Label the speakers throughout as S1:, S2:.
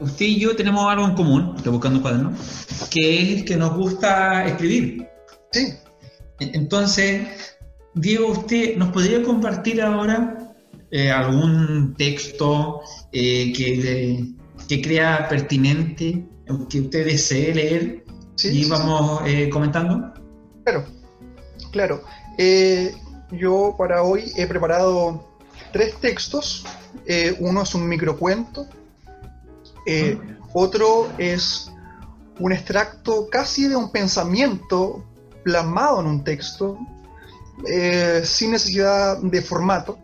S1: usted y yo tenemos algo en común, estoy buscando un cuaderno, que es que nos gusta escribir.
S2: Sí.
S1: Entonces, Diego, ¿usted nos podría compartir ahora eh, algún texto eh, que, que crea pertinente, que usted desee leer y vamos eh, comentando?
S2: Claro, claro. yo para hoy he preparado tres textos. uno es un microcuento, otro es un extracto casi de un pensamiento plasmado en un texto, eh, sin necesidad de formato.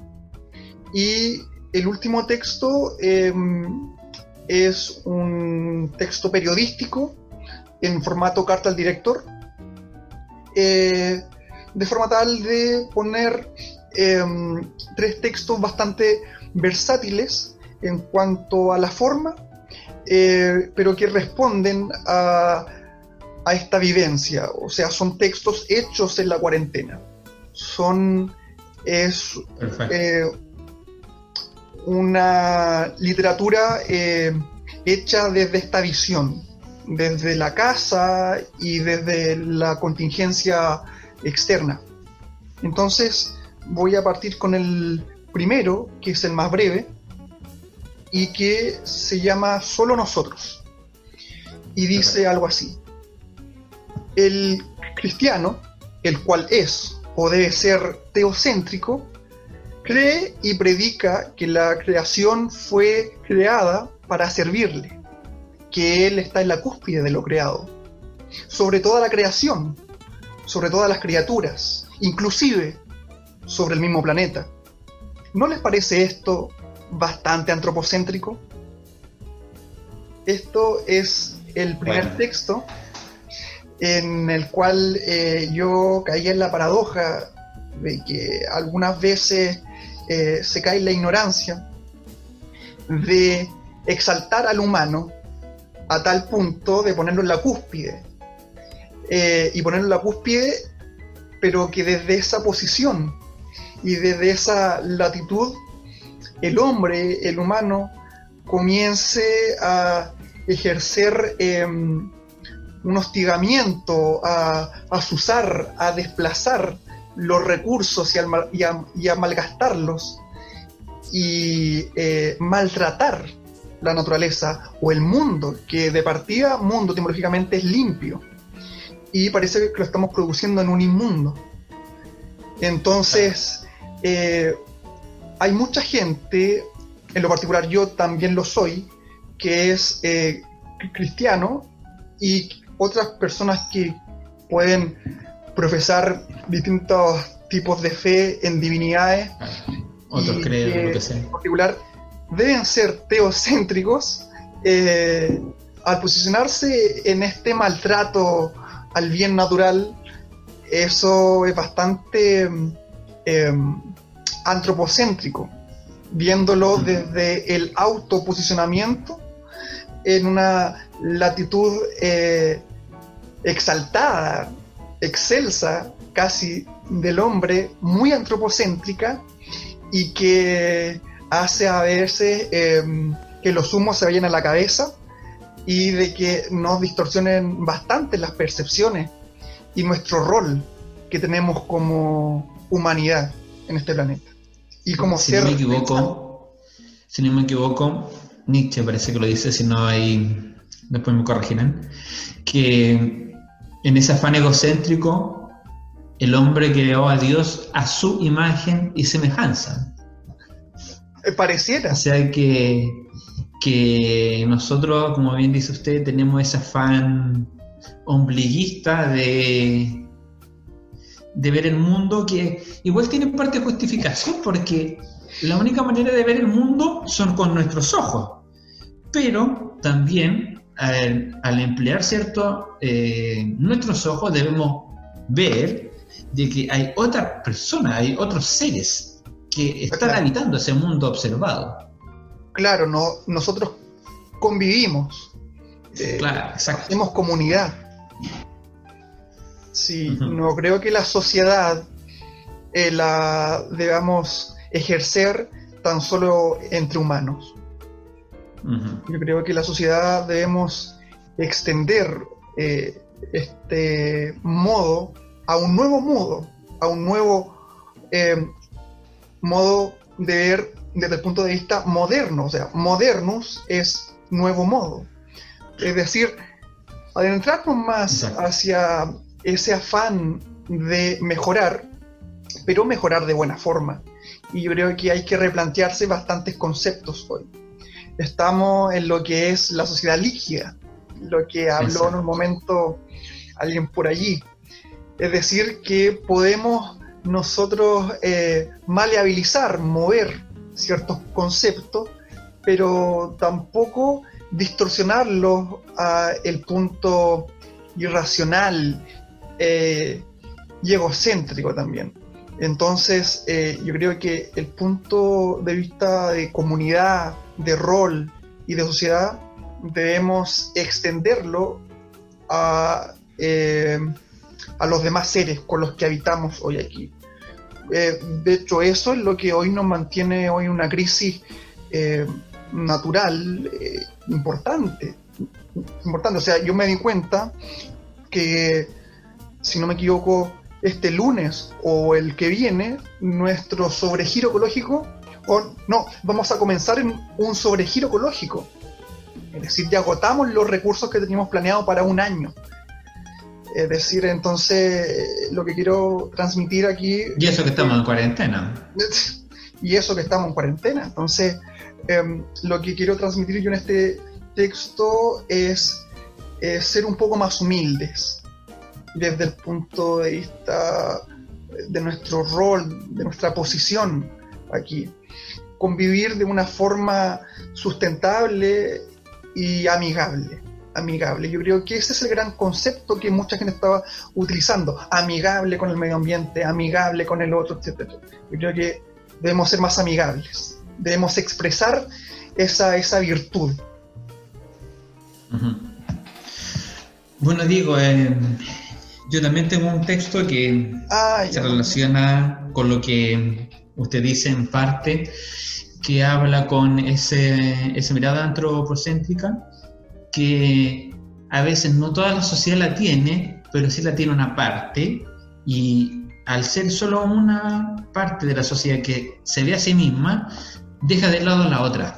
S2: Y el último texto em, es un texto periodístico en formato carta al director, eh, de forma tal de poner em, tres textos bastante versátiles en cuanto a la forma, eh, pero que responden a, a esta vivencia. O sea, son textos hechos en la cuarentena son es eh, una literatura eh, hecha desde esta visión, desde la casa y desde la contingencia externa. Entonces voy a partir con el primero, que es el más breve, y que se llama Solo nosotros. Y dice algo así. El cristiano, el cual es o debe ser teocéntrico, cree y predica que la creación fue creada para servirle, que Él está en la cúspide de lo creado, sobre toda la creación, sobre todas las criaturas, inclusive sobre el mismo planeta. ¿No les parece esto bastante antropocéntrico? Esto es el primer texto en el cual eh, yo caí en la paradoja de que algunas veces eh, se cae en la ignorancia de exaltar al humano a tal punto de ponerlo en la cúspide. Eh, y ponerlo en la cúspide, pero que desde esa posición y desde esa latitud, el hombre, el humano, comience a ejercer em, un hostigamiento a, a susar, a desplazar los recursos y, a, malgastarlos y eh, maltratar la naturaleza o el mundo, que de partida mundo etimológicamente es limpio y parece que lo estamos produciendo en un inmundo. Entonces, eh, hay mucha gente, en lo particular yo también lo soy, que es eh, cristiano y otras personas que pueden profesar distintos tipos de fe en divinidades.
S1: Otros creen, lo que sea.
S2: En particular, deben ser teocéntricos eh, al posicionarse en este maltrato al bien natural. Eso es bastante em, antropocéntrico, viéndolo desde el autoposicionamiento en una latitud eh, exaltada, excelsa casi del hombre, muy antropocéntrica y que hace a veces em, que los humos se vayan a la cabeza y de que nos distorsionen bastante las percepciones y nuestro rol que tenemos como humanidad en este planeta. Y como
S1: si no me equivoco, si no me equivoco, Nietzsche parece que lo dice, si no hay, después me corregirán, que en ese afán egocéntrico el hombre creó a Dios a su imagen y semejanza.
S2: Eh, pareciera.
S1: O sea que, que nosotros, como bien dice usted, tenemos ese afán ombliguista de, de ver el mundo que igual tiene parte de justificación porque la única manera de ver el mundo son con nuestros ojos, pero también al, emplear cierto eh, nuestros ojos debemos ver de que hay otras personas, hay otros seres que están habitando ese mundo observado.
S2: Claro, no, nosotros convivimos, eh, hacemos comunidad. Sí, no creo que la sociedad eh, la debamos ejercer tan solo entre humanos. Yo creo que la sociedad debemos extender eh, este modo a un nuevo modo, a un nuevo eh, modo de ver desde el punto de vista moderno. O sea, modernus es nuevo modo. Es decir, adentrarnos más hacia ese afán de mejorar, pero mejorar de buena forma. Y yo creo que hay que replantearse bastantes conceptos hoy. Estamos en lo que es la sociedad líquida, lo que habló en un momento alguien por allí. Es decir, que podemos nosotros eh, maleabilizar, mover ciertos conceptos, pero tampoco distorsionarlos a el punto irracional eh, y egocéntrico también. Entonces, eh, yo creo que el punto de vista de comunidad, de rol y de sociedad debemos extenderlo a, eh, a los demás seres con los que habitamos hoy aquí. de hecho, eso es lo que hoy nos mantiene hoy una crisis natural importante. Importante. O sea, yo me di cuenta que, si no me equivoco, este lunes o el que viene, nuestro sobregiro ecológico, o no, vamos a comenzar en un sobregiro ecológico. Es decir, ya agotamos los recursos que teníamos planeado para un año. Es decir, entonces, lo que quiero transmitir aquí...
S1: Y eso que estamos en cuarentena.
S2: Y eso que estamos en cuarentena. Entonces, em, lo que quiero transmitir yo en este texto es ser un poco más humildes desde el punto de vista de nuestro rol, de nuestra posición aquí. Convivir de una forma sustentable y amigable. Amigable. Yo creo que ese es el gran concepto que mucha gente estaba utilizando. Amigable con el medio ambiente, amigable con el otro, etc. Yo creo que debemos ser más amigables. Debemos expresar esa, esa virtud.
S1: Bueno, digo, eh, yo también tengo un texto que ah, se relaciona con lo que usted dice en parte, que habla con ese, esa mirada antropocéntrica que a veces no toda la sociedad la tiene, pero sí la tiene una parte. Y al ser solo una parte de la sociedad que se ve a sí misma, deja de lado la otra.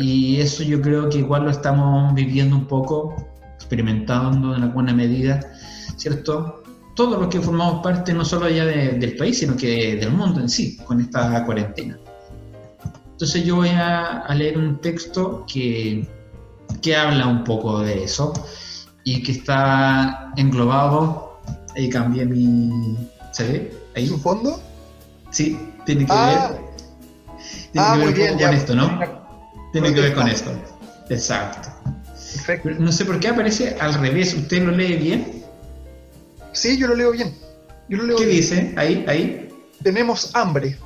S1: Y eso yo creo que igual lo estamos viviendo un poco, experimentando en alguna medida ¿cierto? Todos los que formamos parte no solo ya del país, sino que del mundo en sí, con esta cuarentena. Entonces yo voy a, leer un texto que, que habla un poco de eso y que está englobado, ahí cambié mi... ¿Se ve?
S2: ¿Ahí? ¿Su fondo?
S1: Sí, tiene que ah. ver, tiene ah, que ver bien, con esto, ¿no? Tiene que ver con esto. Exacto. Perfecto. No sé por qué aparece al revés. ¿Usted lo lee bien?
S2: Sí, yo lo leo bien.
S1: ¿Qué dice? Ahí, ahí.
S2: Tenemos hambre.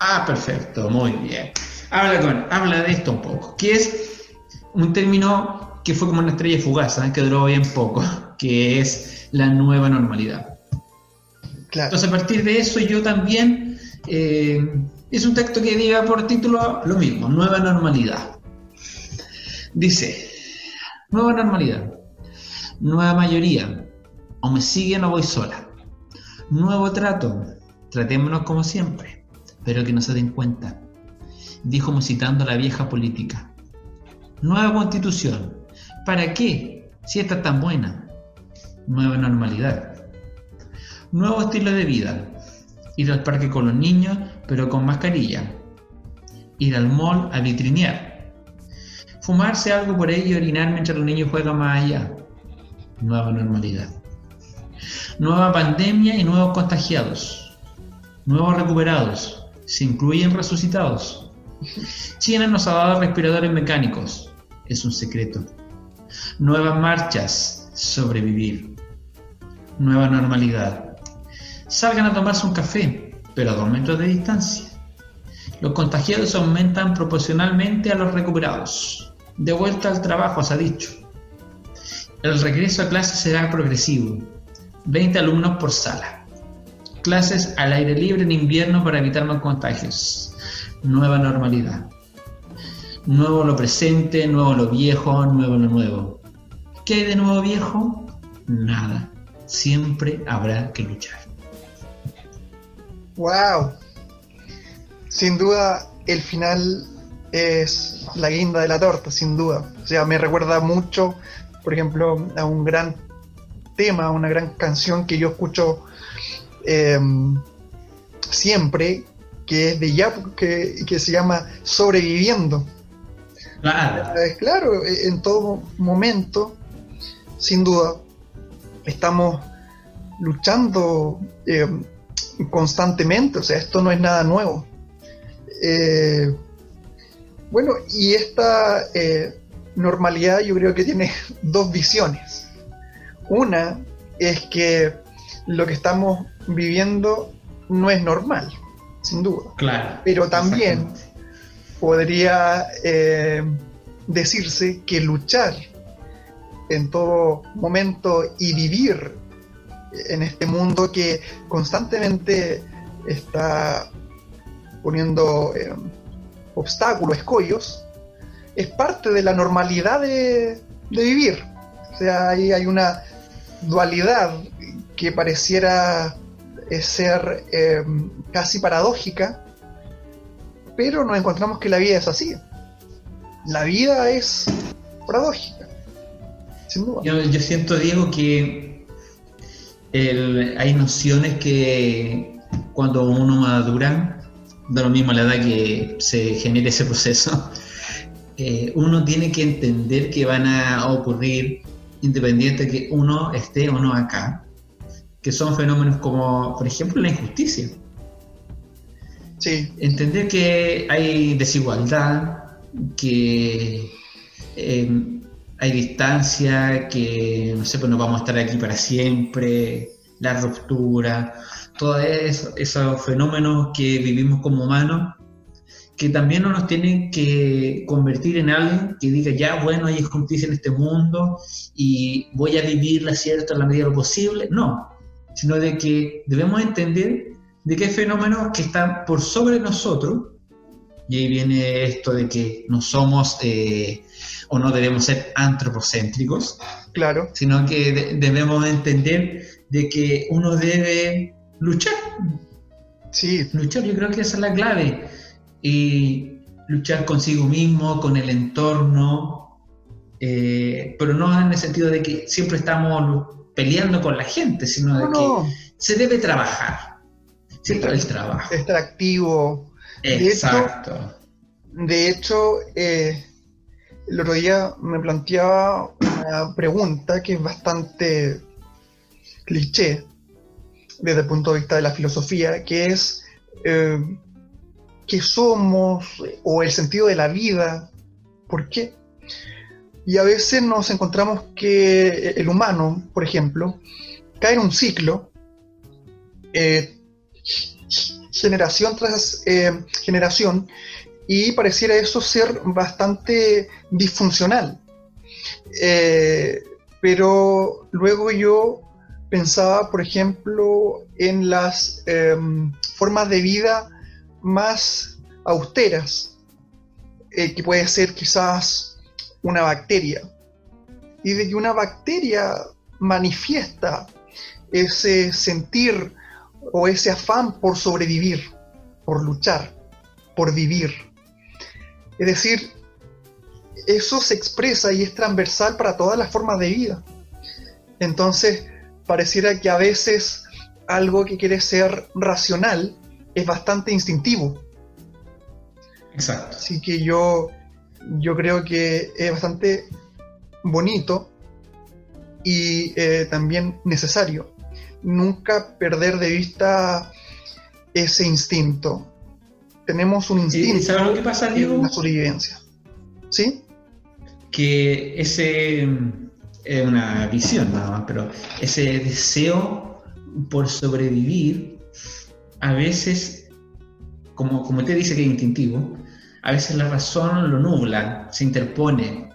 S1: Ah, perfecto, muy bien. Habla, con, habla de esto un poco, que es un término que fue como una estrella fugaz, ¿eh? que duró bien poco, que es la nueva normalidad. Claro. Entonces, a partir de eso, yo también. Eh, es un texto que diga por título lo mismo, nueva normalidad. Dice, nueva normalidad, nueva mayoría, o me siguen o voy sola. Nuevo trato, tratémonos como siempre, pero que no se den cuenta, dijo musitando la vieja política. Nueva constitución, ¿para qué? Si está tan buena. Nueva normalidad. Nuevo estilo de vida, ir al parque con los niños, pero con mascarilla. Ir al mall a vitrinear. Fumarse algo por ahí y orinar mientras los niños juegan más allá. Nueva normalidad nueva pandemia y nuevos contagiados, nuevos recuperados, se incluyen resucitados. China nos ha dado respiradores mecánicos, es un secreto. Nuevas marchas, sobrevivir. Nueva normalidad. Salgan a tomarse un café, pero a dos metros de distancia. Los contagiados aumentan proporcionalmente a los recuperados. De vuelta al trabajo, se ha dicho. El regreso a clase será progresivo. 20 alumnos por sala. Clases al aire libre en invierno para evitar más contagios. Nueva normalidad. nuevo lo presente, nuevo lo viejo, nuevo lo nuevo. ¿Qué hay de nuevo viejo? Nada. Siempre habrá que luchar.
S2: ¡Wow! Sin duda, el final es la guinda de la torta, sin duda. O sea, me recuerda mucho, por ejemplo, a un gran tema, una gran canción que yo escucho em, siempre, que es de ya que, que se llama Sobreviviendo. Claro. Eh, claro, eh, en todo momento, sin duda, estamos luchando em, constantemente, o sea, esto no es nada nuevo. Eh, bueno, y esta normalidad yo creo que tiene dos visiones. Una es que lo que estamos viviendo no es normal, sin duda.
S1: Claro.
S2: Pero también podría eh, decirse que luchar en todo momento y vivir en este mundo que constantemente está poniendo eh, obstáculos, escollos, es parte de la normalidad de, vivir. O sea, ahí hay una dualidad que pareciera eh, ser casi paradójica, pero nos encontramos que la vida es así. La vida es paradójica,
S1: sin duda. Yo, siento, Diego, que hay nociones que cuando uno madura, da lo mismo la edad que se genere ese proceso, eh, uno tiene que entender que van a ocurrir independiente que uno esté o no acá, que son fenómenos como, por ejemplo, la injusticia. Entender que hay desigualdad, que em, hay distancia, que no sé, pues no vamos a estar aquí para siempre, la ruptura, todos esos fenómenos que vivimos como humanos, que también no nos tienen que convertir en alguien que diga, ya, bueno, hay justicia en este mundo y voy a vivirla, ¿cierto?, en la medida de lo posible. No, sino de que debemos entender de qué fenómenos que están por sobre nosotros, y ahí viene esto de que no somos eh, o no debemos ser antropocéntricos,
S2: claro.
S1: sino que debemos entender de que uno debe luchar.
S2: Sí.
S1: Luchar, yo creo que esa es la clave. Y luchar consigo mismo, con el entorno, eh, pero no en el sentido de que siempre estamos peleando con la gente, sino de que se debe trabajar el trabajo.
S2: Estar activo.
S1: Exacto.
S2: De hecho, eh, el otro día me planteaba una pregunta que es bastante cliché desde el punto de vista de la filosofía, que es eh, qué somos o el sentido de la vida, ¿por qué? Y a veces nos encontramos que el humano, por ejemplo, cae en un ciclo eh, generación tras eh, generación y pareciera eso ser bastante disfuncional. Eh, pero luego yo pensaba, por ejemplo, en las em, formas de vida más austeras, eh, que puede ser quizás una bacteria, y de que una bacteria manifiesta ese sentir o ese afán por sobrevivir, por luchar, por vivir. Es decir, eso se expresa y es transversal para todas las formas de vida. Entonces, pareciera que a veces algo que quiere ser racional es bastante instintivo.
S1: Exacto.
S2: Así que yo, yo creo que es bastante bonito y eh, también necesario nunca perder de vista ese instinto. Tenemos un instinto
S1: ¿Sabes lo que pasa, Diego?
S2: en la sobrevivencia. ¿Sí?
S1: Que ese es una visión nada más, pero ese deseo por sobrevivir, a veces, como, como te dice que es instintivo, a veces la razón lo nubla, se interpone,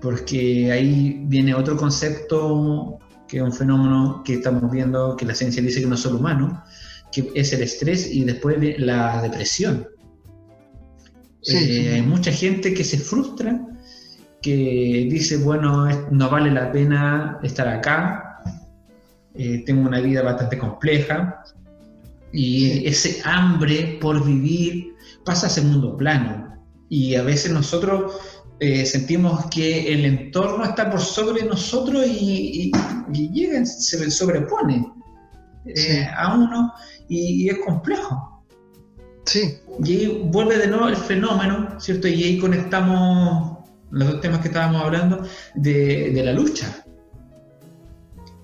S1: porque ahí viene otro concepto que es un fenómeno que estamos viendo, que la ciencia dice que no es solo humano, que es el estrés y después la depresión. Eh, hay mucha gente que se frustra, que dice, bueno, no vale la pena estar acá, eh, tengo una vida bastante compleja, y ese hambre por vivir pasa a segundo plano. Y a veces nosotros eh, sentimos que el entorno está por sobre nosotros y, llega, se sobrepone a uno y es complejo.
S2: Sí.
S1: Y ahí vuelve de nuevo el fenómeno, ¿cierto? Y ahí conectamos los dos temas que estábamos hablando de, la lucha.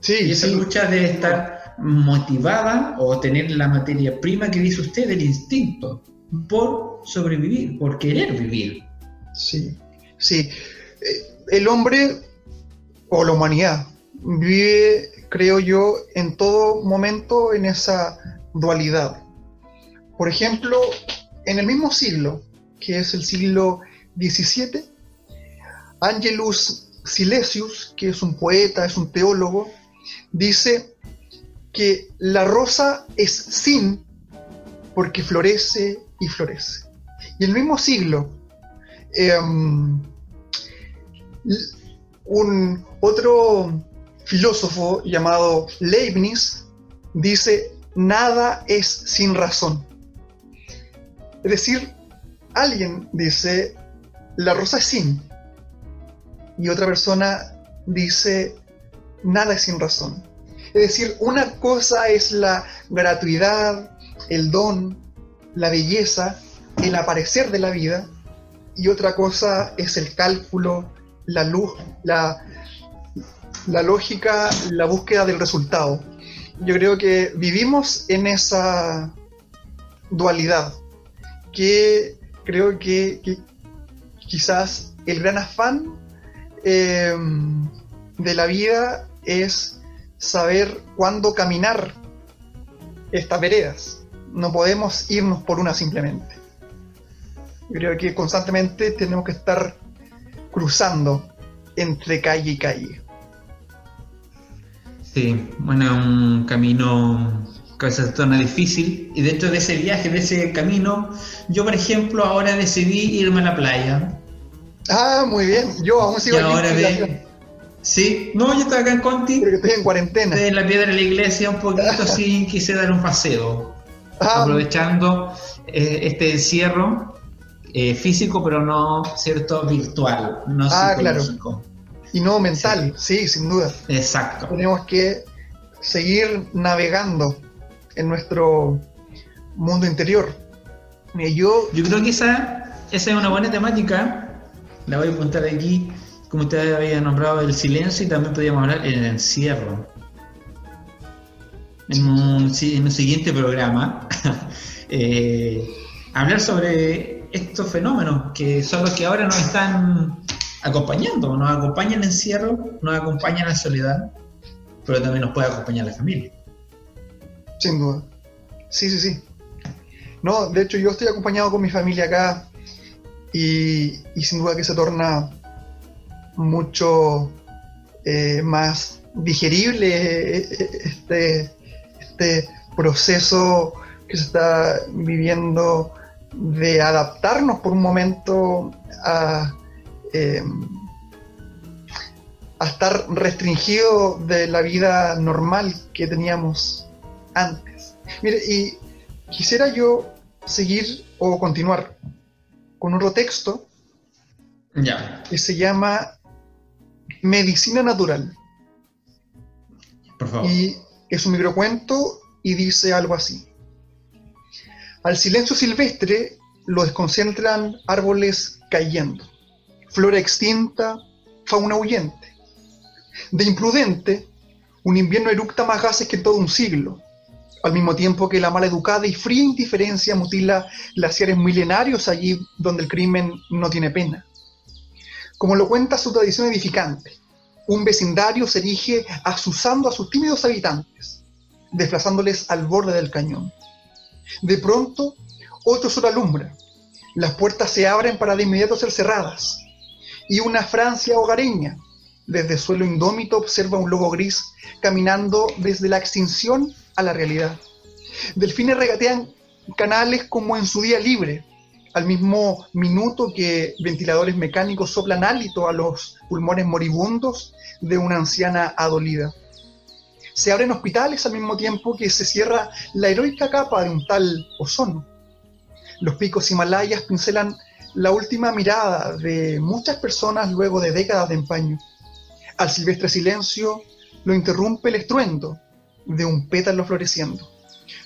S2: Sí,
S1: y esa lucha debe estar motivada o tener la materia prima que dice usted, el instinto, por sobrevivir, por querer vivir.
S2: Sí, sí. Eh, el hombre o la humanidad vive, creo yo, en todo momento en esa dualidad por ejemplo, en el mismo siglo, que es el siglo XVII, Angelus Silesius, que es un poeta, es un teólogo, dice que la rosa es sin porque florece y florece. Y el mismo siglo, em, un otro filósofo llamado Leibniz dice, nada es sin razón. Es decir, alguien dice, la rosa es sin, y otra persona dice, nada es sin razón. Es decir, una cosa es la gratuidad, el don, la belleza, el aparecer de la vida, y otra cosa es el cálculo, la luz, la, la lógica, la búsqueda del resultado. Yo creo que vivimos en esa dualidad que creo que, quizás el gran afán eh, de la vida es saber cuándo caminar estas veredas. No podemos irnos por una simplemente. Creo que constantemente tenemos que estar cruzando entre calle y calle.
S1: Sí, bueno, un camino que se torna difícil y dentro de ese viaje, de ese camino, yo por ejemplo ahora decidí irme a la playa.
S2: Ah, muy bien, yo aún sigo
S1: y ahora ve, Sí, no, yo estoy acá en Conti.
S2: Porque estoy en cuarentena.
S1: Estoy en la piedra de la iglesia un poquito, sí, quise dar un paseo. Ah, aprovechando eh, este encierro eh, físico, pero no, ¿cierto? Virtual, no
S2: ah, claro. Y no mental, sí, sin duda.
S1: Exacto.
S2: Tenemos que seguir navegando en nuestro mundo interior.
S1: Yo, yo creo que esa, esa es una buena temática. La voy a apuntar aquí, como usted había nombrado, el silencio y también podríamos hablar el encierro. En un, en un siguiente programa, eh, hablar sobre estos fenómenos que son los que ahora nos están acompañando, nos acompaña el encierro, nos acompaña la soledad, pero también nos puede acompañar la familia.
S2: Sin duda. Sí, sí, sí. No, de hecho yo estoy acompañado con mi familia acá y, sin duda que se torna mucho eh, más digerible eh, eh, este, este proceso que se está viviendo de adaptarnos por un momento a, a estar restringido de la vida normal que teníamos antes. Mire, y quisiera yo seguir o continuar con otro texto
S1: ya.
S2: que se llama Medicina Natural.
S1: Por favor.
S2: Y es un microcuento y dice algo así. Al silencio silvestre lo desconcentran árboles cayendo, flora extinta, fauna huyente. De imprudente, un invierno eructa más gases que todo un siglo, al mismo tiempo que la maleducada y fría indiferencia mutila glaciares milenarios allí donde el crimen no tiene pena. Como lo cuenta su tradición edificante, un vecindario se erige asusando a sus tímidos habitantes, desplazándoles al borde del cañón. De pronto, otro sol alumbra, las puertas se abren para de inmediato ser cerradas, y una Francia hogareña, desde suelo indómito, observa un lobo gris caminando desde la extinción a la realidad. Delfines regatean canales como en su día libre, al mismo minuto que ventiladores mecánicos soplan hálito a los pulmones moribundos de una anciana adolida. Se abren hospitales al mismo tiempo que se cierra la heroica capa de un tal ozono. Los picos himalayas pincelan la última mirada de muchas personas luego de décadas de empaño. Al silvestre silencio lo interrumpe el estruendo de un pétalo floreciendo.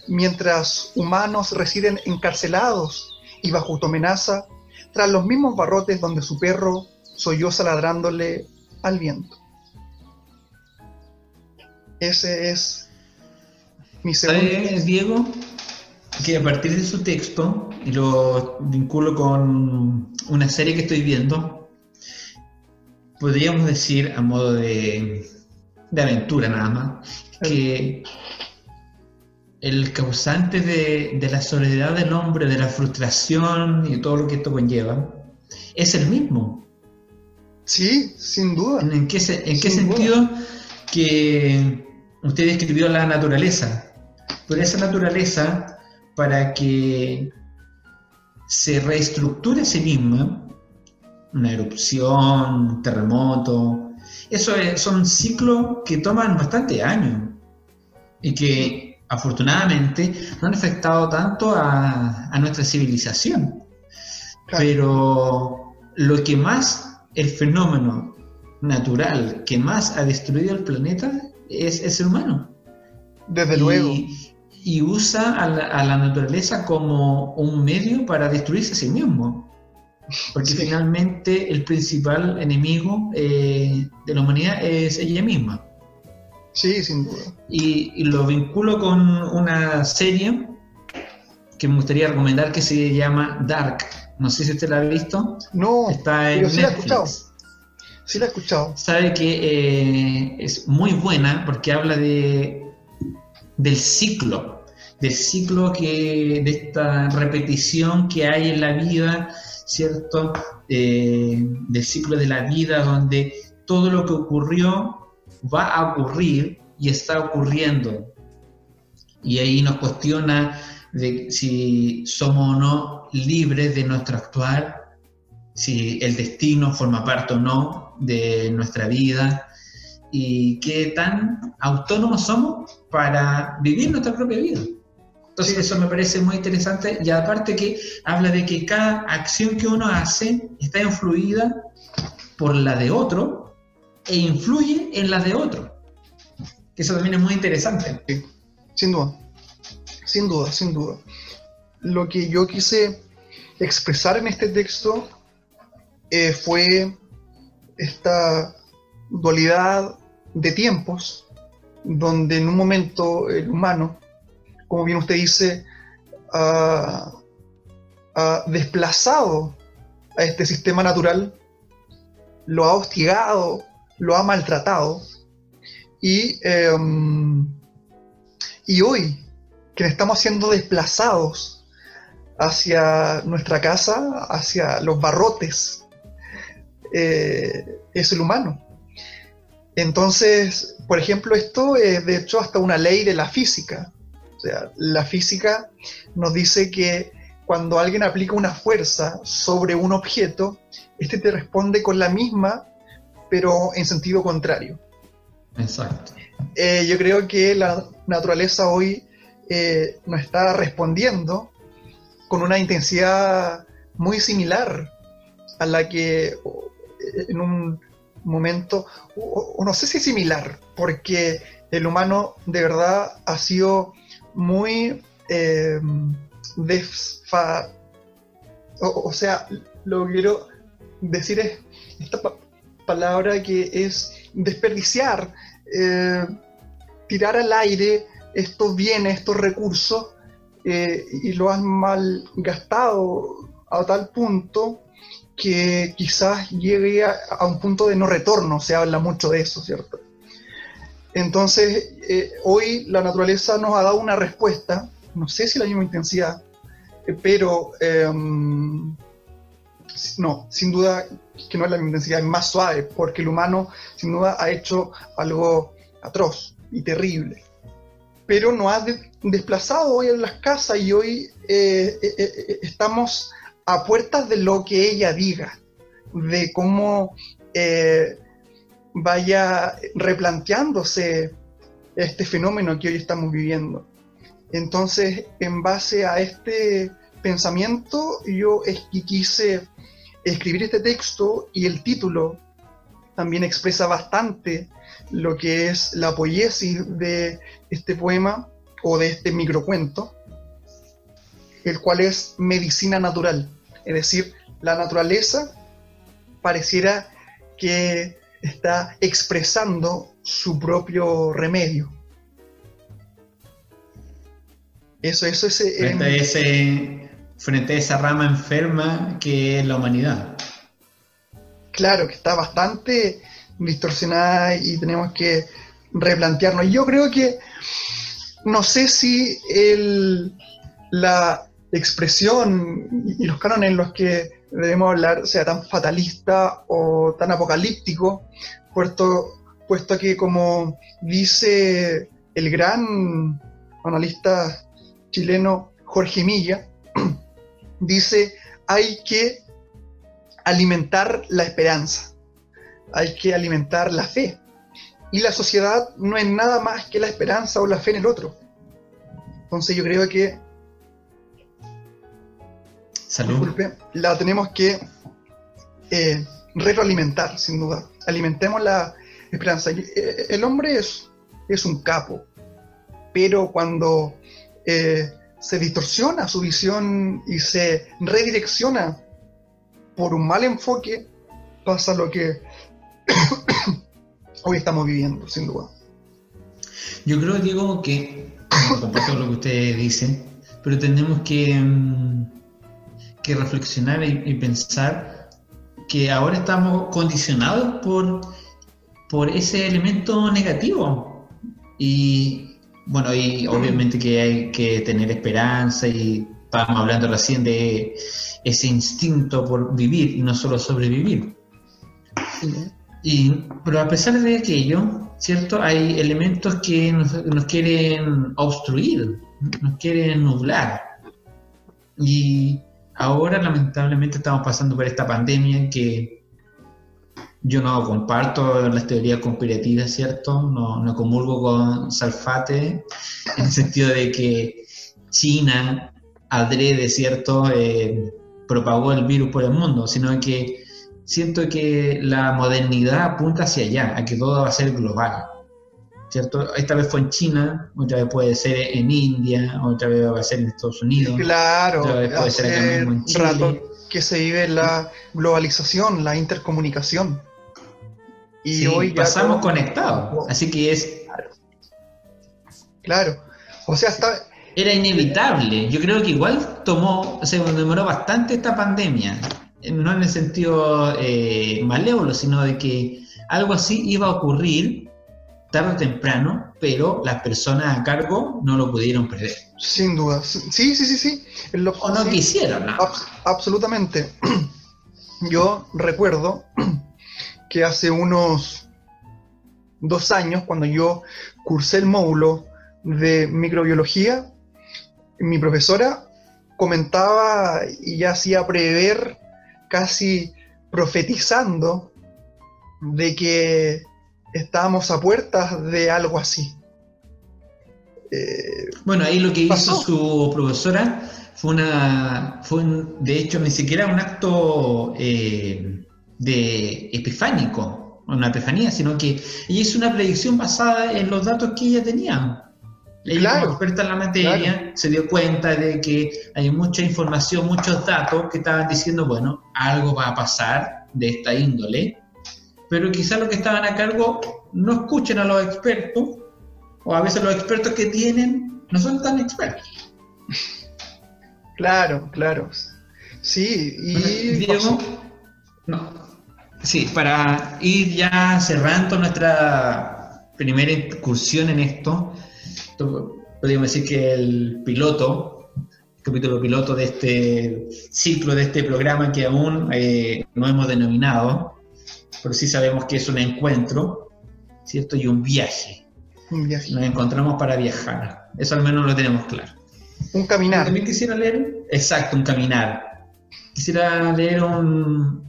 S2: Mientras humanos residen encarcelados y bajo tu amenaza, tras los mismos barrotes donde su perro solloza ladrándole al viento. Ese es mi segundo.
S1: ¿Sabes, Diego? Que a partir de su texto, y lo vinculo con una serie que estoy viendo, podríamos decir, a modo de, de aventura nada más, que el causante de, de, la soledad del hombre, de la frustración y todo lo que esto conlleva, es el mismo.
S2: Sí, sin duda.
S1: ¿En qué, en qué sentido duda. que usted describió la naturaleza? Por esa naturaleza, para que se reestructure a sí misma, una erupción, un terremoto, eso es, son ciclos que toman bastante años y que afortunadamente no han afectado tanto a, a nuestra civilización. Claro. Pero lo que más, el fenómeno natural que más ha destruido el planeta es el ser humano.
S2: Desde y, luego.
S1: Y usa a la, a la, naturaleza como un medio para destruirse a sí mismo. Porque sí. finalmente el principal enemigo eh, de la humanidad es ella misma.
S2: Sí, sin duda.
S1: Y, y, lo vinculo con una serie que me gustaría recomendar que se llama Dark. No sé si usted la ha visto.
S2: No,
S1: está en
S2: pero sí
S1: Netflix.
S2: la he escuchado. Sí la he escuchado.
S1: Sabe que eh, es muy buena porque habla de del ciclo, del ciclo que de esta repetición que hay en la vida, cierto, eh, del ciclo de la vida donde todo lo que ocurrió va a ocurrir y está ocurriendo. Y ahí nos cuestiona de si somos o no libres de nuestro actuar, si el destino forma parte o no de nuestra vida y qué tan autónomos somos para vivir nuestra propia vida. Entonces eso me parece muy interesante y aparte que habla de que cada acción que uno hace está influida por la de otro e influye en la de otro. Que eso también es muy interesante.
S2: Sí, sin duda, sin duda, sin duda. Lo que yo quise expresar en este texto eh, fue esta dualidad de tiempos, donde en un momento el humano, como bien usted dice, ha desplazado a este sistema natural, lo ha hostigado, lo ha maltratado. Y, eh, y hoy, que estamos siendo desplazados hacia nuestra casa, hacia los barrotes, eh, es el humano. Entonces, por ejemplo, esto es de hecho hasta una ley de la física. O sea, la física nos dice que cuando alguien aplica una fuerza sobre un objeto, este te responde con la misma pero en sentido contrario.
S1: Exacto.
S2: Eh, yo creo que la naturaleza hoy eh, nos está respondiendo con una intensidad muy similar a la que eh, en un momento, o, o no sé si similar, porque el humano de verdad ha sido muy eh, desfa... O, o, sea, lo que quiero decir es, esta palabra que es desperdiciar, eh, tirar al aire estos bienes, estos recursos, eh, y lo has malgastado a tal punto que quizás llegue a, un punto de no retorno, se habla mucho de eso, ¿cierto? Entonces, eh, hoy la naturaleza nos ha dado una respuesta, no sé si la misma intensidad, pero em, no, sin duda que no es la intensidad, es más suave, porque el humano sin duda ha hecho algo atroz y terrible. Pero nos ha de desplazado hoy en las casas y hoy eh, eh, eh, estamos a puertas de lo que ella diga, de cómo eh, vaya replanteándose este fenómeno que hoy estamos viviendo. Entonces, en base a este pensamiento, yo quise escribir este texto y el título también expresa bastante lo que es la poiesis de este poema o de este microcuento, el cual es medicina natural, es decir, la naturaleza pareciera que está expresando su propio remedio.
S1: Eso, eso es... Eh, frente a esa rama enferma que es la humanidad.
S2: Claro, que está bastante distorsionada y tenemos que replantearnos. Yo creo que, no sé si el, la expresión y los cánones en los que debemos hablar sea tan fatalista o tan apocalíptico, puesto, puesto que como dice el gran analista chileno Jorge Milla, dice hay que alimentar la esperanza, hay que alimentar la fe. Y la sociedad no es nada más que la esperanza o la fe en el otro. Entonces yo creo que la tenemos que eh, retroalimentar, sin duda. Alimentemos la esperanza. Eh, el hombre es, es un capo, pero cuando eh, se distorsiona su visión y se redirecciona por un mal enfoque, pasa lo que hoy estamos viviendo, sin duda.
S1: Yo creo, Diego, que, comparto lo que ustedes dicen, pero tenemos que, mm, que reflexionar y, pensar que ahora estamos condicionados por, por ese elemento negativo. Y bueno, y obviamente que hay que tener esperanza y estábamos hablando recién de ese instinto por vivir y no solo sobrevivir. Y, pero a pesar de aquello, ¿cierto? Hay elementos que nos, nos quieren obstruir, nos quieren nublar. Y Ahora lamentablemente estamos pasando por esta pandemia que yo no comparto las teorías conspirativas, ¿cierto? No, no comulgo con Salfate en el sentido de que China, adrede, ¿cierto?, eh, propagó el virus por el mundo, sino que siento que la modernidad apunta hacia allá, a que todo va a ser global. ¿cierto? Esta vez fue en China, otra vez puede ser en India, otra vez va a ser en Estados Unidos.
S2: Claro, otra vez puede ser acá mismo en Chile. rato que se vive la globalización, la intercomunicación.
S1: Y hoy pasamos conectados, así que es...
S2: Claro, o sea, está...
S1: Era inevitable, yo creo que igual tomó, se demoró bastante esta pandemia, no en el sentido eh, malévolo, sino de que algo así iba a ocurrir tarde o temprano, pero las personas a cargo no lo pudieron perder.
S2: Sin duda. Sí, sí, sí, sí.
S1: o no quisieron, ¿no?
S2: absolutamente. Yo recuerdo que hace unos dos años, cuando yo cursé el módulo de microbiología, mi profesora comentaba y ya hacía prever, casi profetizando, de que estábamos a puertas de algo así.
S1: Eh, bueno, ahí lo que hizo su profesora fue una, fue de hecho ni siquiera un acto eh, de epifánico, una epifanía, sino que ella hizo una predicción basada en los datos que ella tenía. Ella como experta en la materia se dio cuenta de que hay mucha información, muchos datos que estaban diciendo, bueno, algo va a pasar de esta índole pero quizás los que estaban a cargo no escuchen a los expertos, o a veces los expertos que tienen no son tan expertos.
S2: Claro, claro. Sí, y...
S1: Diego, no. Sí, para ir ya cerrando nuestra primera incursión en esto, podríamos decir que el piloto, el capítulo piloto de este ciclo, de este programa que aún eh, no hemos denominado, pero sí sabemos que es un encuentro, ¿cierto? Y un viaje. Un viaje. Nos encontramos para viajar. Eso al menos lo tenemos claro.
S2: Un caminar.
S1: También quisiera leer. Exacto, un caminar. quisiera leer un,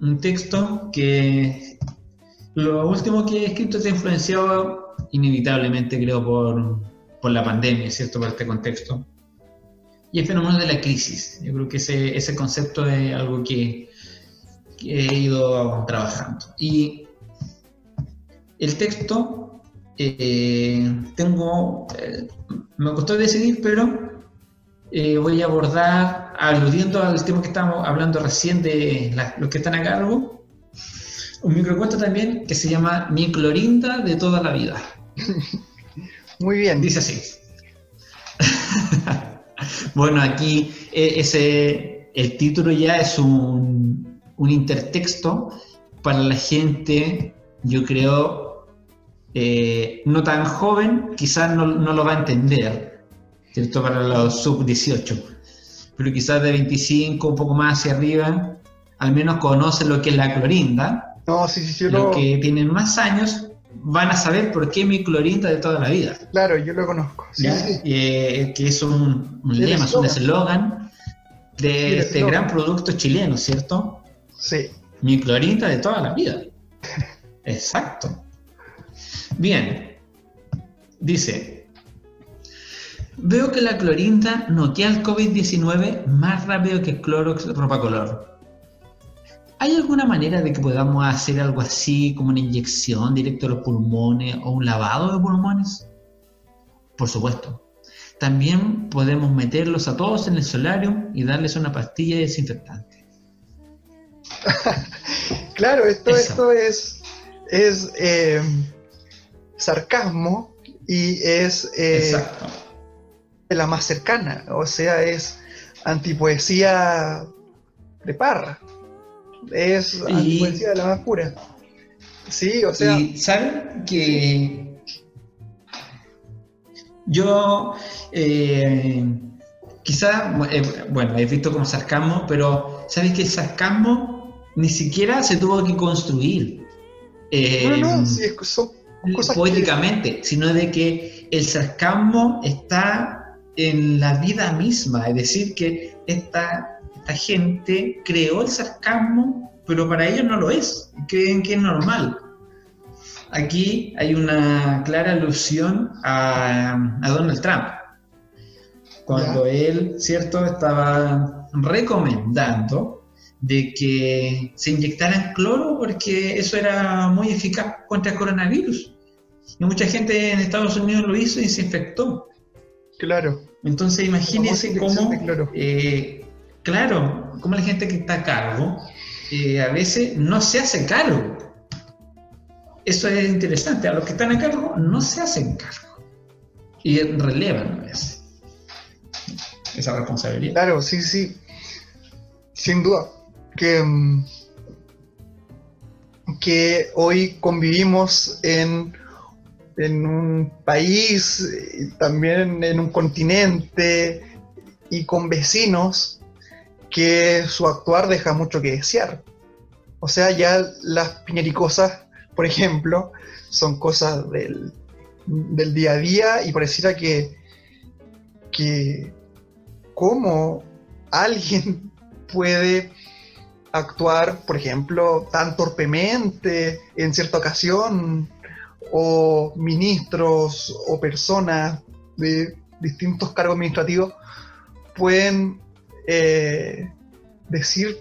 S1: un texto que lo último que he escrito está influenciado inevitablemente, creo, por, por la pandemia, ¿cierto? Por este contexto. Y el fenómeno de la crisis. Yo creo que ese, ese concepto es algo que, que he ido trabajando. Y el texto, eh, tengo, eh, me costó decidir, pero eh, voy a abordar, aludiendo al tema que estábamos hablando recién de los que están a cargo, un microcuento también que se llama Mi Clorinda de toda la vida.
S2: Muy bien.
S1: Dice así. bueno, aquí ese, el título ya es un, un intertexto para la gente, yo creo, eh, no tan joven, quizás no, no, lo va a entender, ¿cierto? Para los sub-18, pero quizás de 25, un poco más hacia arriba, al menos conoce lo que es la clorinda.
S2: No, sí, sí, sí.
S1: Los lo... que tienen más años van a saber por qué mi clorinda de toda la vida.
S2: Claro, yo lo conozco. Sí, sí.
S1: Eh, que es un, un lema, es un eslogan de este gran producto chileno, ¿cierto?
S2: Sí.
S1: Mi clorinda de toda la vida. Exacto. Bien. Dice, veo que la clorinda noquea el COVID-19 más rápido que Clorox ropa color. ¿Hay alguna manera de que podamos hacer algo así como una inyección directo a los pulmones o un lavado de pulmones? Por supuesto. También podemos meterlos a todos en el solarium y darles una pastilla desinfectante.
S2: claro, esto, esto es, es eh, sarcasmo y es eh, la más cercana, o sea, es antipoesía de Parra, es antipoesía de la más pura. Sí, o sea...
S1: Y saben que yo eh, quizá, bueno, he visto como sarcasmo, pero ¿sabes que el sarcasmo ni siquiera se tuvo que construir?
S2: Eh, no, no, sí, son cosas
S1: poéticamente,
S2: que...
S1: sino de que el sarcasmo está en la vida misma, es decir, que esta, esta gente creó el sarcasmo, pero para ellos no lo es, creen que es normal. Aquí hay una clara alusión a, a Donald Trump, cuando él, ¿cierto?, estaba recomendando de que se inyectaran cloro porque eso era muy eficaz contra el coronavirus. Y mucha gente en Estados Unidos lo hizo y se infectó.
S2: Claro.
S1: Entonces imagínense cómo, eh, claro, cómo la gente que está a cargo eh, a veces no se hace cargo. Eso es interesante, a los que están a cargo no se hacen cargo y relevan a veces esa responsabilidad.
S2: Claro, sí, sí, sin duda que, que hoy convivimos en, en un país, también en un continente y con vecinos que su actuar deja mucho que desear. O sea, ya las piñericosas, por ejemplo, son cosas del, del día a día y pareciera que, que cómo alguien puede actuar, por ejemplo, tan torpemente en cierta ocasión, o ministros o personas de distintos cargos administrativos pueden eh, decir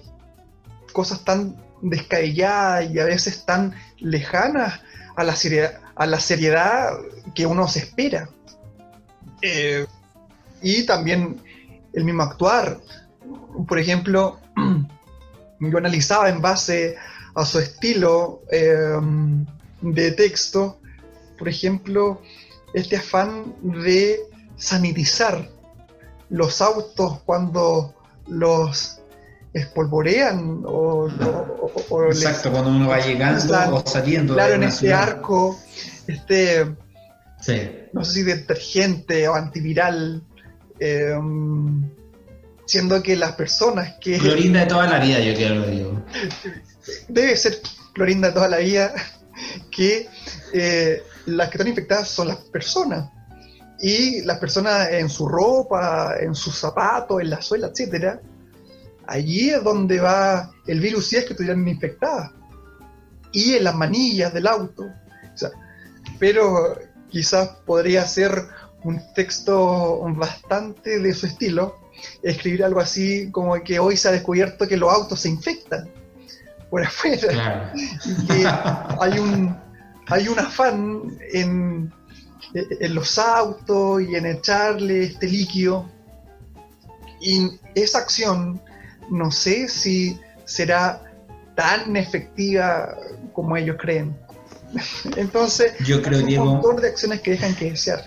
S2: cosas tan descabelladas y a veces tan lejanas a la seriedad, a la seriedad que uno se espera. Eh, y también el mismo actuar. Por ejemplo, yo analizaba en base a su estilo eh, de texto, por ejemplo, este afán de sanitizar los autos cuando los espolvorean o, o, o
S1: exacto les, cuando uno va llegando están, o saliendo
S2: claro en este ciudad. arco este
S1: sí.
S2: no sé si detergente o antiviral eh, siendo que las personas que...
S1: Clorinda de toda la vida, yo quiero lo digo.
S2: Debe ser clorinda de toda la vida, que eh, las que están infectadas son las personas. Y las personas en su ropa, en sus zapatos, en la suela, etcétera, allí es donde va el virus si es que estuvieran infectadas. Y en las manillas del auto. pero quizás podría ser un texto bastante de su estilo, escribir algo así como que hoy se ha descubierto que los autos se infectan por afuera. Y que hay un, hay un afán en, en los autos y en echarle este líquido. Y esa acción no sé si será tan efectiva como ellos creen. Entonces,
S1: yo creo,
S2: hay un montón de acciones que dejan que desear.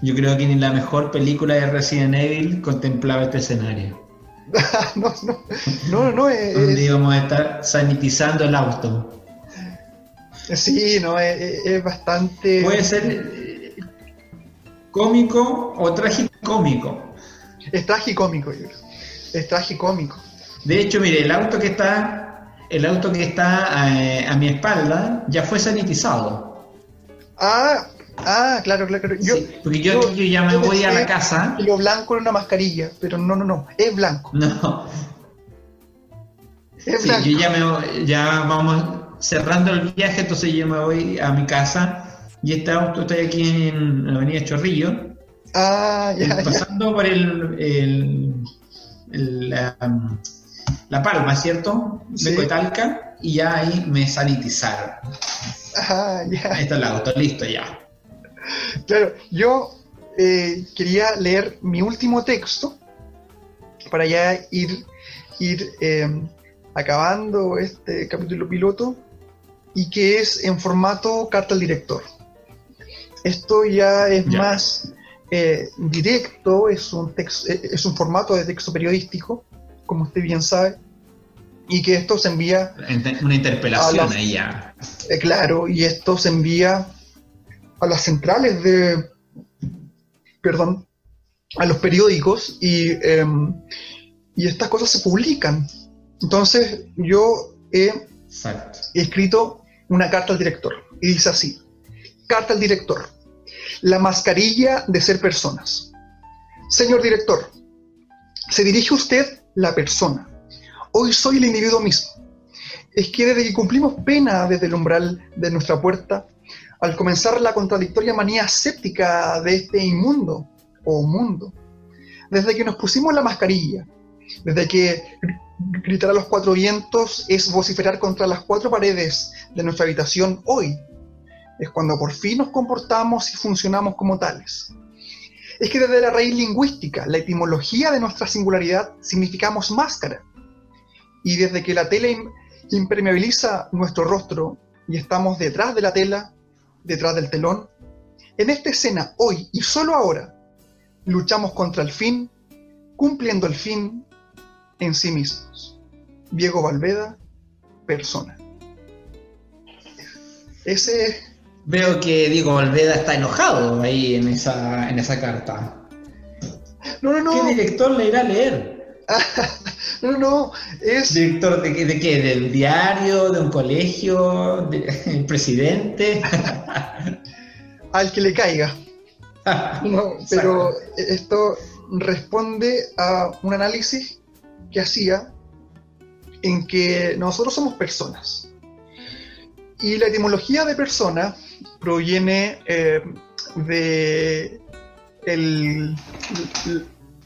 S1: Yo creo que ni la mejor película de Resident Evil contemplaba este escenario.
S2: no, no, no, no es...
S1: Donde íbamos a estar sanitizando el auto.
S2: Sí, no, es, bastante...
S1: Puede ser eh, cómico o tragicómico.
S2: Es tragicómico, yo creo. Es tragicómico.
S1: De hecho, mire, el auto que está, el auto que está eh, a, mi espalda ya fue sanitizado.
S2: Ah, ah, claro, claro.
S1: Yo, porque yo, ya me voy a la casa.
S2: Lo blanco era una mascarilla, pero no, no, no, es blanco.
S1: No. Es sí, yo ya me ya vamos cerrando el viaje, entonces yo me voy a mi casa y este auto está aquí en la avenida Chorrillo.
S2: Ah, ya.
S1: Pasando por el la, la palma, ¿cierto? Sí. De Talca, y ya ahí me sanitizaron.
S2: Ah, ya.
S1: Ahí está el auto, listo ya.
S2: Claro, yo eh, quería leer mi último texto para ya ir, ir eh, acabando este capítulo piloto y que es en formato carta al director. Esto ya es más eh, directo, es un, eh, es un formato de texto periodístico, como usted bien sabe, y que esto se envía...
S1: Una interpelación ahí ya.
S2: Eh, claro, y esto se envía a las centrales de... Perdón, a los periódicos y, em, y estas cosas se publican. Entonces yo he, he escrito una carta al director y dice así, carta al director la mascarilla de ser personas. Señor director, se dirige usted la persona. Hoy soy el individuo mismo. Es que desde que cumplimos pena desde el umbral de nuestra puerta, al comenzar la contradictoria manía séptica de este inmundo o mundo, desde que nos pusimos la mascarilla, desde que gritar a los cuatro vientos es vociferar contra las cuatro paredes de nuestra habitación hoy, es cuando por fin nos comportamos y funcionamos como tales. Es que desde la raíz lingüística, la etimología de nuestra singularidad, significamos máscara. Y desde que la tela impermeabiliza nuestro rostro y estamos detrás de la tela, detrás del telón, en esta escena, hoy y solo ahora, luchamos contra el fin, cumpliendo el fin en sí mismos. Diego Valveda, persona. Ese
S1: Veo que Diego Olveda está enojado ahí en esa, en esa carta.
S2: No, no, no.
S1: ¿Qué director le irá a leer?
S2: no, no, no. Es...
S1: ¿Director de, de qué? ¿Del diario? ¿De un colegio? ¿El presidente?
S2: Al que le caiga. no, pero esto responde a un análisis que hacía en que nosotros somos personas. Y la etimología de persona proviene eh, de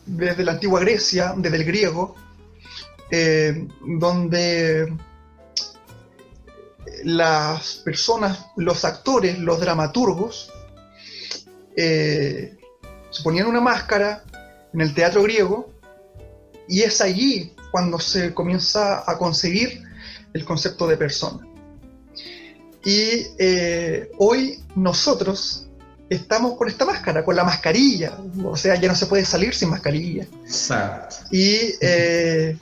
S2: desde la antigua Grecia, desde el griego, eh, donde las personas, los actores, los dramaturgos, eh, se ponían una máscara en el teatro griego y es allí cuando se comienza a concebir el concepto de persona. Y eh, hoy nosotros estamos con esta máscara, con la mascarilla. O sea, ya no se puede salir sin mascarilla.
S1: Exacto.
S2: Y, eh,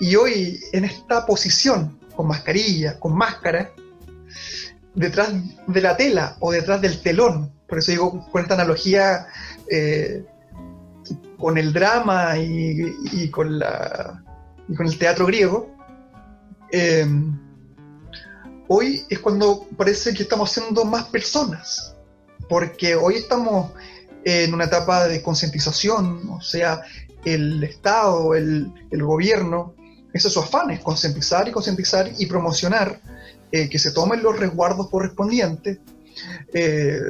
S2: y hoy, en esta posición, con mascarilla, con máscara, detrás de la tela o detrás del telón, por eso digo con esta analogía eh, con el drama y, con la, y con el teatro griego, hoy es cuando parece que estamos siendo más personas, porque hoy estamos en una etapa de concientización, o sea, el Estado, el, gobierno, esos su afán es concientizar y concientizar y promocionar eh, que se tomen los resguardos correspondientes. Eh,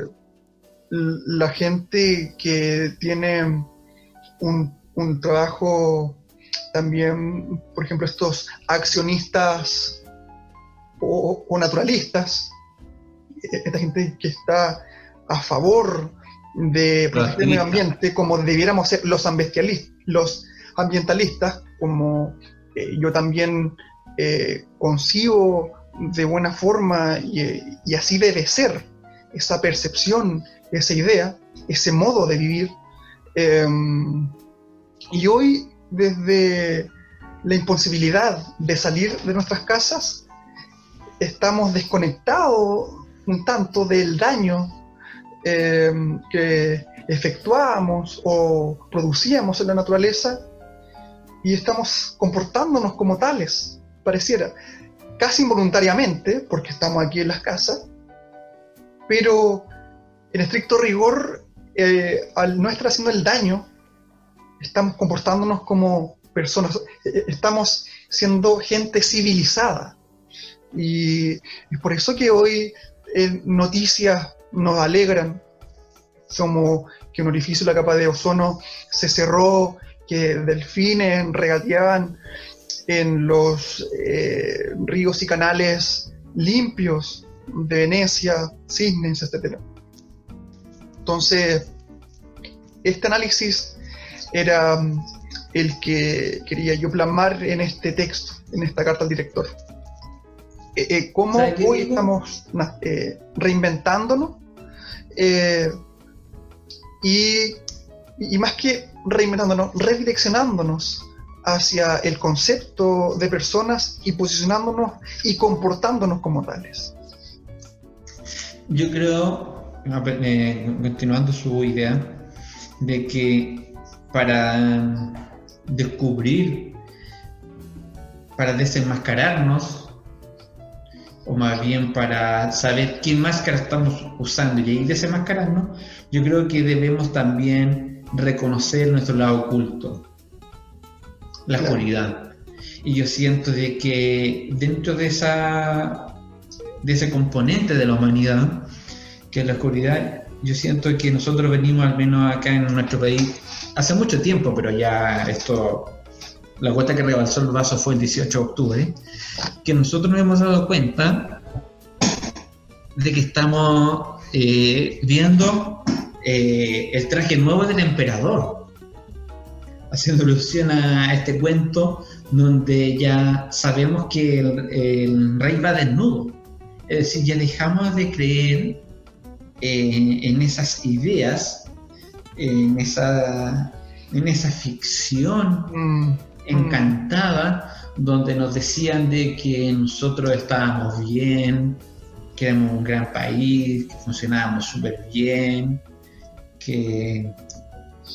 S2: la gente que tiene un, trabajo también, por ejemplo, estos accionistas o, naturalistas, esta gente que está a favor de proteger el medio ambiente, como debiéramos ser los, los ambientalistas, como eh, yo también eh, concibo de buena forma y, así debe ser esa percepción, esa idea, ese modo de vivir. Em, y hoy, desde la imposibilidad de salir de nuestras casas, estamos desconectados un tanto del daño em, que efectuamos o producíamos en la naturaleza y estamos comportándonos como tales, pareciera, casi involuntariamente, porque estamos aquí en las casas, pero en estricto rigor, eh, al no estar haciendo el daño, estamos comportándonos como personas, eh, estamos siendo gente civilizada. Y es por eso que hoy eh, noticias nos alegran, como que un orificio de la capa de ozono se cerró, que delfines regateaban en los eh, ríos y canales limpios de Venecia, cisnes, etc. Entonces, este análisis era mm, el que quería yo plasmar en este texto, en esta carta al director. Eh, eh, ¿Cómo hoy estamos reinventándonos? y, y más que reinventándonos, redireccionándonos hacia el concepto de personas y posicionándonos y comportándonos como tales.
S1: Yo creo, eh, continuando su idea, de que para descubrir, para desenmascararnos, o más bien para saber qué máscara estamos usando y ahí desenmascararnos, yo creo que debemos también reconocer nuestro lado oculto la oscuridad. Y yo siento de que dentro de esa de ese componente de la humanidad, que la oscuridad, yo siento que nosotros venimos al menos acá en nuestro país hace mucho tiempo, pero ya esto la vuelta que rebalsó el vaso fue el 18 de octubre, que nosotros nos hemos dado cuenta de que estamos eh, viendo eh, el traje nuevo del emperador haciendo alusión a este cuento donde ya sabemos que el, rey va desnudo. Es decir, ya dejamos de creer eh, en esas ideas, en esa, en esa ficción mm. encantada, donde nos decían de que nosotros estábamos bien, que éramos un gran país, que funcionábamos súper bien, que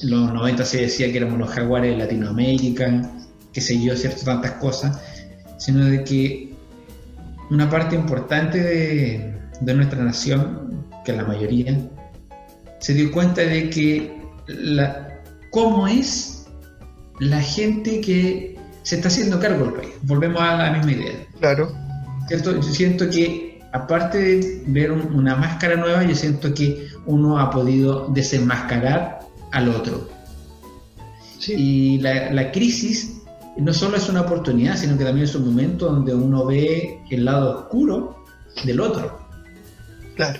S1: los 90 se decía que éramos los jaguares de Latinoamérica, que se yo, cierto, tantas cosas, sino de que una parte importante de, nuestra nación, que la mayoría, se dio cuenta de que la, cómo es la gente que se está haciendo cargo del país. Volvemos a la misma idea.
S2: Claro.
S1: ¿Cierto? Yo siento que, aparte de ver una máscara nueva, yo siento que uno ha podido desenmascarar al otro. Y la, crisis no solo es una oportunidad, sino que también es un momento donde uno ve el lado oscuro del otro.
S2: Claro.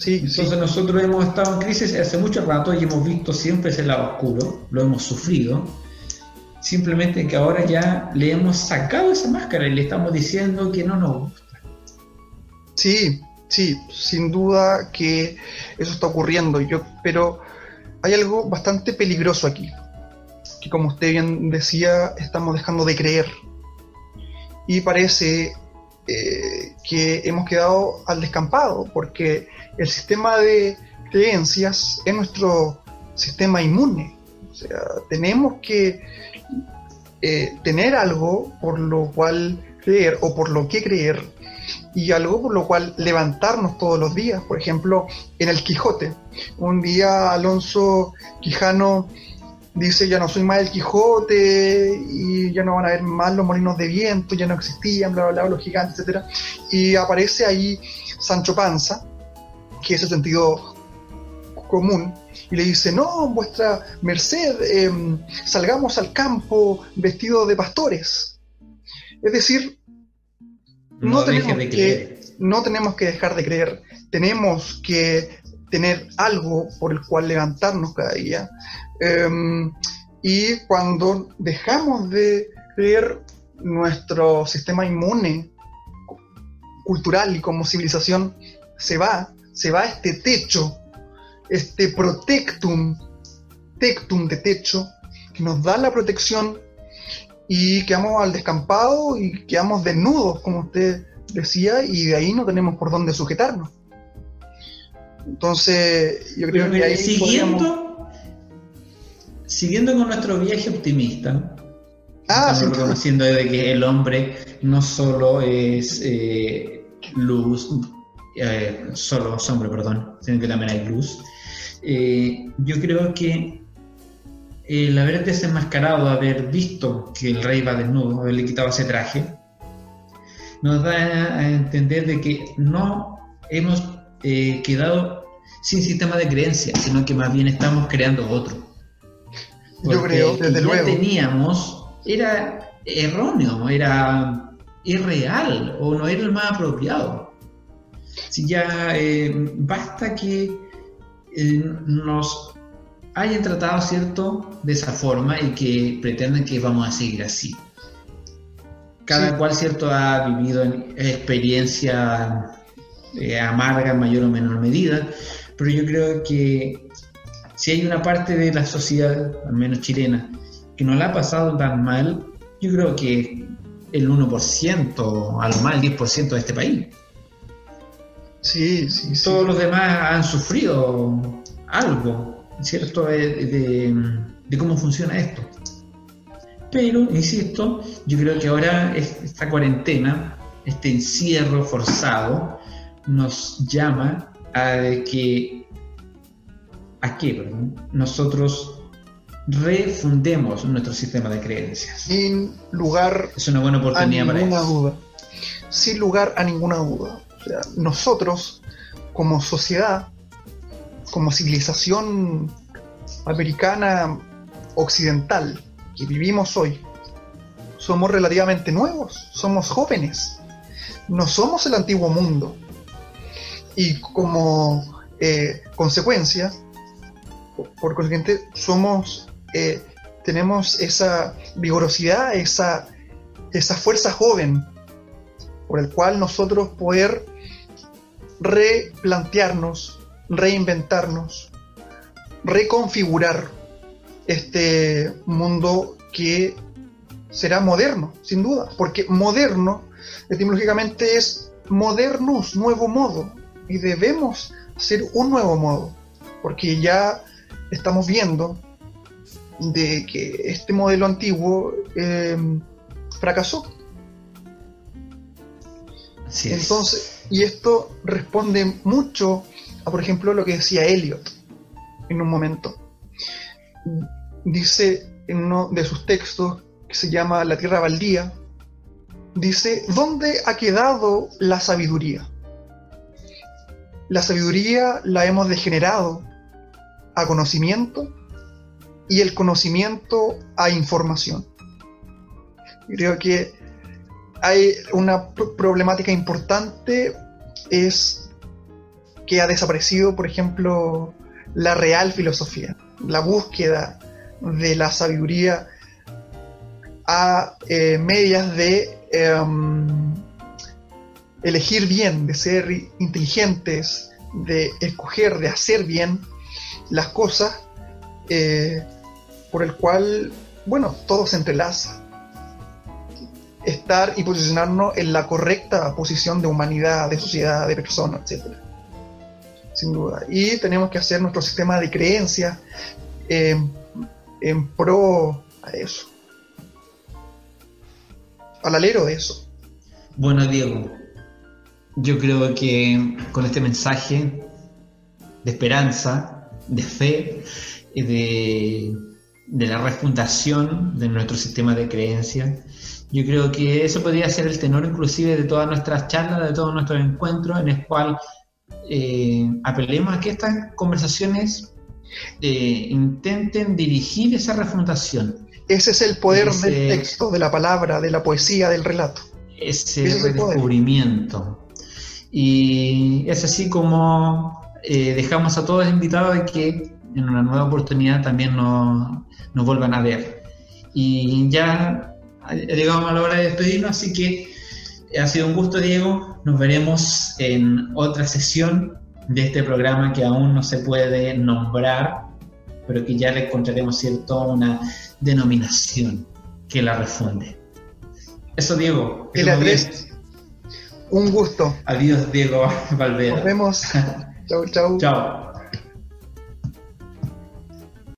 S1: Sí, Entonces nosotros hemos estado en crisis hace mucho rato y hemos visto siempre ese lado oscuro, lo hemos sufrido. Simplemente que ahora ya le hemos sacado esa máscara y le estamos diciendo que no nos gusta.
S2: Sí, sí, sin duda que eso está ocurriendo. Yo, pero hay algo bastante peligroso aquí, que como usted bien decía, estamos dejando de creer. Y parece eh, que hemos quedado al descampado, porque el sistema de creencias es nuestro sistema inmune. O sea, tenemos que eh, tener algo por lo cual creer o por lo que creer y algo por lo cual levantarnos todos los días. Por ejemplo, en el Quijote. Un día Alonso Quijano dice ya no soy más el Quijote y ya no van a haber más los molinos de viento, ya no existían, bla, bla, bla, los gigantes, etc. Y aparece ahí Sancho Panza, que es el sentido común, y le dice, no, vuestra merced, em, salgamos al campo vestidos de pastores. Es decir, no, tenemos que, no tenemos que dejar de creer, tenemos que tener algo por el cual levantarnos cada día. Em, y cuando dejamos de creer, nuestro sistema inmune cultural y como civilización se va, se va este techo, este protectum, tectum de techo, que nos da la protección y quedamos al descampado y quedamos desnudos, como usted decía, y de ahí no tenemos por dónde sujetarnos. Entonces, yo creo que ahí
S1: siguiendo, siguiendo con nuestro viaje optimista,
S2: ah,
S1: estamos reconociendo de que el hombre no solo es eh, luz, eh, solo hombre, perdón, sino que también hay luz. Eh, yo creo que el haber desenmascarado, haber visto que el rey va desnudo, haberle quitado ese traje, nos da a entender de que no hemos eh, quedado sin sistema de creencias, sino que más bien estamos creando otro.
S2: Yo creo, desde
S1: que
S2: luego.
S1: teníamos era erróneo, era irreal o no era el más apropiado. Si ya eh, basta que eh, nos hayan tratado, ¿cierto?, de esa forma y que pretendan que vamos a seguir así. Cada cual, ¿cierto?, ha vivido en experiencia eh, amarga en mayor o menor medida, pero yo creo que si hay una parte de la sociedad, al menos chilena, que no la ha pasado tan mal, yo creo que el 1%, a lo más el 10% de este país.
S2: Sí, sí, sí.
S1: Todos los demás han sufrido algo, ¿cierto? De, de, de cómo funciona esto. Pero, insisto, yo creo que ahora esta cuarentena, este encierro forzado, nos llama a que a que perdón, nosotros refundemos nuestro sistema de creencias.
S2: Sin lugar
S1: es una buena oportunidad
S2: a ninguna
S1: para eso.
S2: duda. Sin lugar a ninguna duda. Nosotros, como sociedad, como civilización americana occidental que vivimos hoy, somos relativamente nuevos, somos jóvenes, no somos el antiguo mundo. Y como eh, consecuencia, por consiguiente, somos, eh, tenemos esa vigorosidad, esa, esa fuerza joven, por el cual nosotros poder replantearnos, reinventarnos, reconfigurar este mundo que será moderno, sin duda, porque moderno etimológicamente es modernus, nuevo modo, y debemos hacer un nuevo modo, porque ya estamos viendo de que este modelo antiguo eh, fracasó.
S1: Así.
S2: Entonces, y esto responde mucho a, por ejemplo, lo que decía Eliot en un momento. Dice en uno de sus textos, que se llama La Tierra Baldía, dice, ¿dónde ha quedado la sabiduría? La sabiduría la hemos degenerado a conocimiento y el conocimiento a información. Creo que hay una problemática importante es que ha desaparecido, por ejemplo, la real filosofía, la búsqueda de la sabiduría a eh, medias de eh, elegir bien, de ser inteligentes, de escoger, de hacer bien las cosas, eh, por el cual, bueno, todo se entrelaza. Estar y posicionarnos en la correcta posición de humanidad, de sociedad, de persona, etc. Sin duda. Y tenemos que hacer nuestro sistema de creencias eh, en pro a eso. Al alero de eso.
S1: Bueno, Diego, yo creo que con este mensaje de esperanza, de fe, de, de la refundación de nuestro sistema de creencias. Yo creo que eso podría ser el tenor inclusive de todas nuestras charlas, de todos nuestros encuentros, en el cual eh, apelemos a que estas conversaciones eh, intenten dirigir esa refundación.
S2: Ese es el poder del texto, de la palabra, de la poesía, del relato.
S1: Ese, ese redescubrimiento. Y es así como eh, dejamos a todos invitados a que en una nueva oportunidad también nos, nos vuelvan a ver. Y ya llegamos a la hora de despedirnos, así que ha sido un gusto, Diego. Nos veremos en otra sesión de este programa que aún no se puede nombrar, pero que ya le encontraremos cierto una denominación que la refunde. Eso, Diego.
S2: Un gusto.
S1: Adiós, Diego Valverde.
S2: Nos vemos. chau, chau.
S1: Chao.